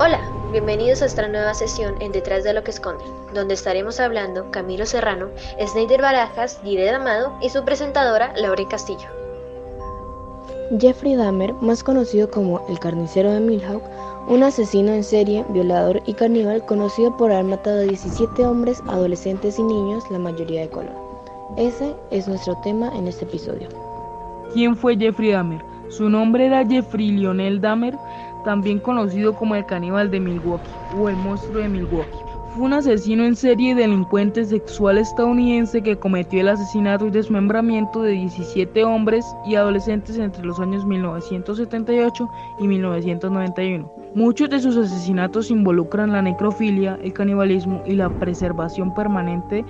Hola, bienvenidos a esta nueva sesión en Detrás de lo que esconden, donde estaremos hablando Camilo Serrano, Snyder Barajas, Dired Amado y su presentadora Laura Castillo. Jeffrey Dahmer, más conocido como el carnicero de Milhouse, un asesino en serie, violador y caníbal conocido por haber matado a 17 hombres, adolescentes y niños, la mayoría de color. Ese es nuestro tema en este episodio. ¿Quién fue Jeffrey Dahmer? Su nombre era Jeffrey Lionel Dahmer, también conocido como el caníbal de Milwaukee o el monstruo de Milwaukee. Fue un asesino en serie y delincuente sexual estadounidense que cometió el asesinato y desmembramiento de 17 hombres y adolescentes entre los años 1978 y 1991. Muchos de sus asesinatos involucran la necrofilia, el canibalismo y la preservación permanente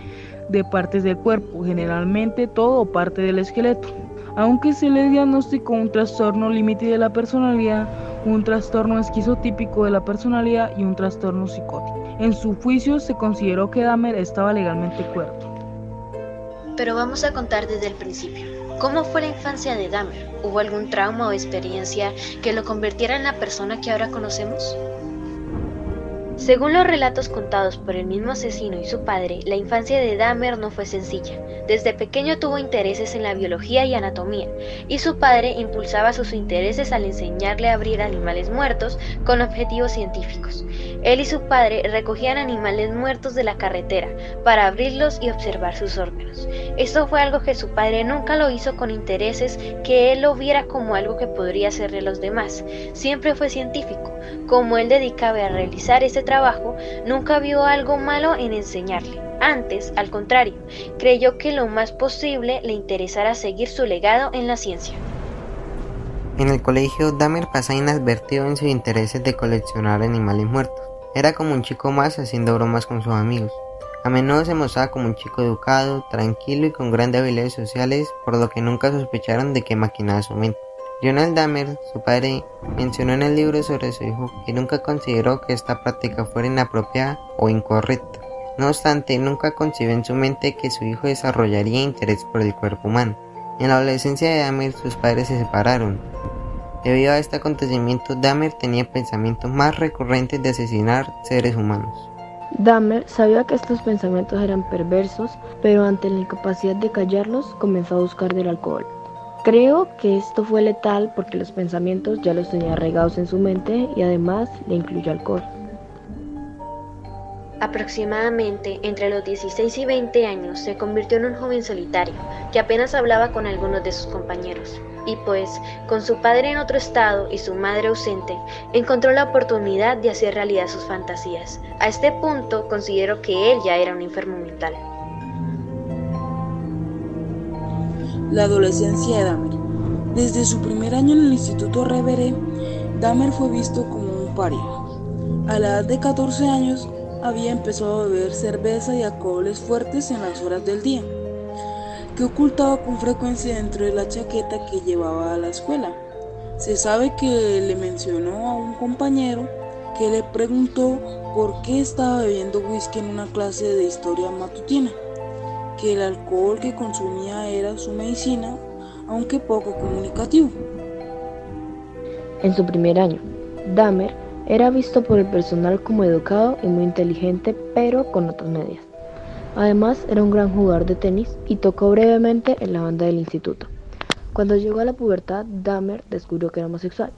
de partes del cuerpo, generalmente todo o parte del esqueleto. Aunque se le diagnosticó un trastorno límite de la personalidad, un trastorno esquizotípico de la personalidad y un trastorno psicótico. En su juicio se consideró que Dahmer estaba legalmente cuerdo. Pero vamos a contar desde el principio. ¿Cómo fue la infancia de Dahmer? ¿Hubo algún trauma o experiencia que lo convirtiera en la persona que ahora conocemos? Según los relatos contados por el mismo asesino y su padre, la infancia de Dahmer no fue sencilla. Desde pequeño tuvo intereses en la biología y anatomía, y su padre impulsaba sus intereses al enseñarle a abrir animales muertos con objetivos científicos. Él y su padre recogían animales muertos de la carretera para abrirlos y observar sus órganos. Esto fue algo que su padre nunca lo hizo con intereses que él lo viera como algo que podría hacerle los demás. Siempre fue científico. Como él dedicaba a realizar ese trabajo, nunca vio algo malo en enseñarle. Antes, al contrario, creyó que lo más posible le interesara seguir su legado en la ciencia. En el colegio, Dahmer pasa inadvertido en sus intereses de coleccionar animales muertos. Era como un chico más haciendo bromas con sus amigos. A menudo se mostraba como un chico educado, tranquilo y con grandes habilidades sociales, por lo que nunca sospecharon de que maquinaba su mente. Lionel Dahmer, su padre, mencionó en el libro sobre su hijo que nunca consideró que esta práctica fuera inapropiada o incorrecta. No obstante, nunca concibió en su mente que su hijo desarrollaría interés por el cuerpo humano. En la adolescencia de Dahmer, sus padres se separaron. Debido a este acontecimiento, Dahmer tenía pensamientos más recurrentes de asesinar seres humanos. Dahmer sabía que estos pensamientos eran perversos, pero ante la incapacidad de callarlos, comenzó a buscar del alcohol. Creo que esto fue letal porque los pensamientos ya los tenía arraigados en su mente y además le incluyó alcohol. Aproximadamente entre los 16 y 20 años se convirtió en un joven solitario que apenas hablaba con algunos de sus compañeros. Y pues, con su padre en otro estado y su madre ausente, encontró la oportunidad de hacer realidad sus fantasías. A este punto considero que él ya era un enfermo mental. La adolescencia de Dahmer. Desde su primer año en el Instituto Reveré, Dahmer fue visto como un paria. A la edad de 14 años había empezado a beber cerveza y alcoholes fuertes en las horas del día, que ocultaba con frecuencia dentro de la chaqueta que llevaba a la escuela. Se sabe que le mencionó a un compañero que le preguntó por qué estaba bebiendo whisky en una clase de historia matutina que el alcohol que consumía era su medicina, aunque poco comunicativo. En su primer año, Dahmer era visto por el personal como educado y muy inteligente, pero con notas medias. Además, era un gran jugador de tenis y tocó brevemente en la banda del instituto. Cuando llegó a la pubertad, Dahmer descubrió que era homosexual.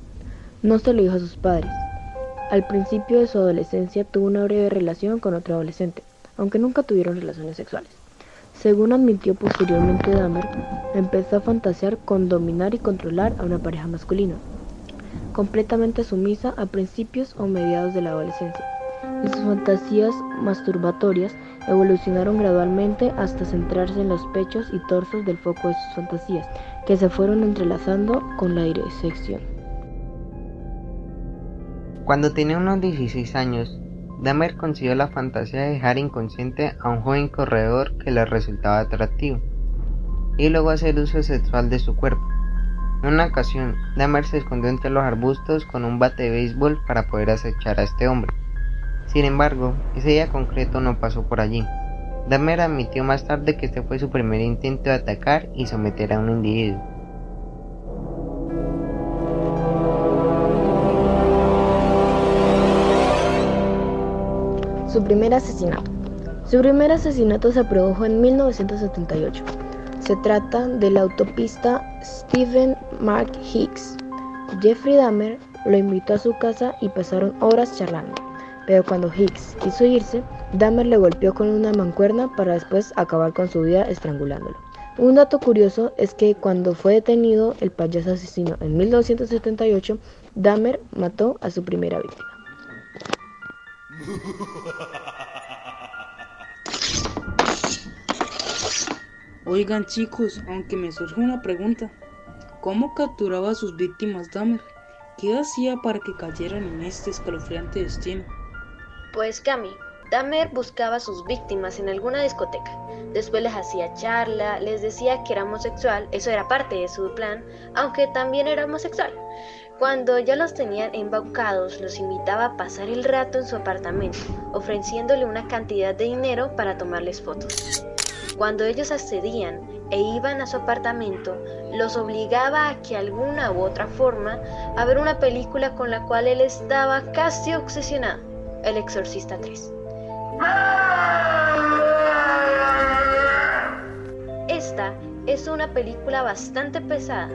No se lo dijo a sus padres. Al principio de su adolescencia tuvo una breve relación con otro adolescente, aunque nunca tuvieron relaciones sexuales. Según admitió posteriormente Dahmer, empezó a fantasear con dominar y controlar a una pareja masculina, completamente sumisa a principios o mediados de la adolescencia. Y sus fantasías masturbatorias evolucionaron gradualmente hasta centrarse en los pechos y torsos del foco de sus fantasías, que se fueron entrelazando con la dirección. Cuando tenía unos 16 años, Dahmer consiguió la fantasía de dejar inconsciente a un joven corredor que le resultaba atractivo y luego hacer uso sexual de su cuerpo. En una ocasión, Dahmer se escondió entre los arbustos con un bate de béisbol para poder acechar a este hombre. Sin embargo, ese día concreto no pasó por allí. Dahmer admitió más tarde que este fue su primer intento de atacar y someter a un individuo. Su primer asesinato. Su primer asesinato se produjo en 1978. Se trata de la autopista Stephen Mark Hicks. Jeffrey Dahmer lo invitó a su casa y pasaron horas charlando. Pero cuando Hicks quiso irse, Dahmer le golpeó con una mancuerna para después acabar con su vida estrangulándolo. Un dato curioso es que cuando fue detenido el payaso asesino en 1978, Dahmer mató a su primera víctima. Oigan chicos, aunque me surge una pregunta, ¿cómo capturaba a sus víctimas Dahmer? ¿Qué hacía para que cayeran en este escalofriante destino? Pues Cami, Dahmer buscaba a sus víctimas en alguna discoteca. Después les hacía charla, les decía que era homosexual, eso era parte de su plan, aunque también era homosexual. Cuando ya los tenían embaucados, los invitaba a pasar el rato en su apartamento, ofreciéndole una cantidad de dinero para tomarles fotos. Cuando ellos accedían e iban a su apartamento, los obligaba a que alguna u otra forma a ver una película con la cual él estaba casi obsesionado, El Exorcista 3. Esta es una película bastante pesada.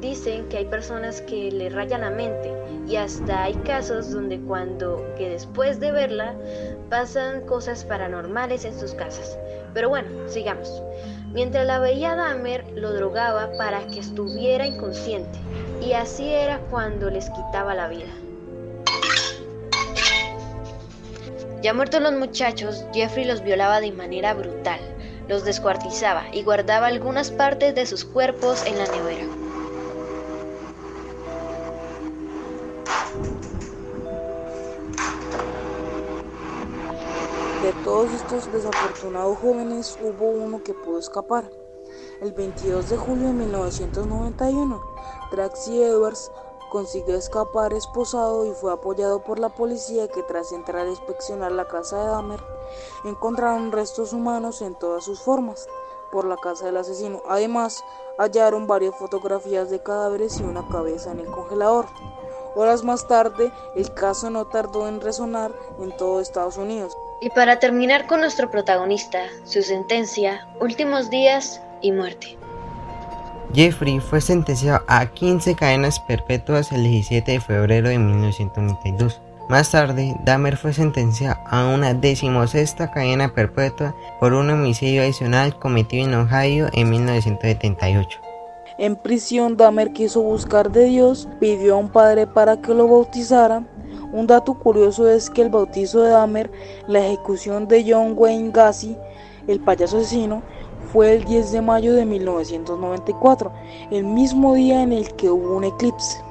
Dicen que hay personas que le rayan la mente y hasta hay casos donde cuando que después de verla pasan cosas paranormales en sus casas. Pero bueno, sigamos. Mientras la veía Dahmer, lo drogaba para que estuviera inconsciente. Y así era cuando les quitaba la vida. Ya muertos los muchachos, Jeffrey los violaba de manera brutal, los descuartizaba y guardaba algunas partes de sus cuerpos en la nevera. Todos estos desafortunados jóvenes hubo uno que pudo escapar. El 22 de julio de 1991, Tracy Edwards consiguió escapar esposado y fue apoyado por la policía que tras entrar a inspeccionar la casa de Dahmer encontraron restos humanos en todas sus formas por la casa del asesino. Además, hallaron varias fotografías de cadáveres y una cabeza en el congelador. Horas más tarde, el caso no tardó en resonar en todo Estados Unidos. Y para terminar con nuestro protagonista, su sentencia, últimos días y muerte. Jeffrey fue sentenciado a 15 cadenas perpetuas el 17 de febrero de 1992. Más tarde, Dahmer fue sentenciado a una decimosexta cadena perpetua por un homicidio adicional cometido en Ohio en 1978. En prisión, Dahmer quiso buscar de Dios, pidió a un padre para que lo bautizara. Un dato curioso es que el bautizo de Dahmer, la ejecución de John Wayne Gacy, el payaso asesino, fue el 10 de mayo de 1994, el mismo día en el que hubo un eclipse.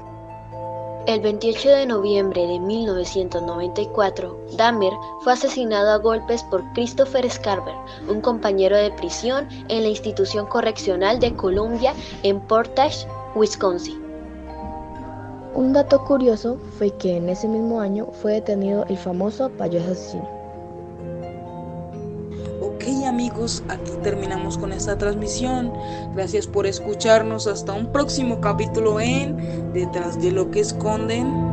El 28 de noviembre de 1994, Dahmer fue asesinado a golpes por Christopher Scarver, un compañero de prisión en la institución correccional de Columbia en Portage, Wisconsin. Un dato curioso fue que en ese mismo año fue detenido el famoso payaso asesino. Amigos, aquí terminamos con esta transmisión. Gracias por escucharnos. Hasta un próximo capítulo en Detrás de lo que esconden.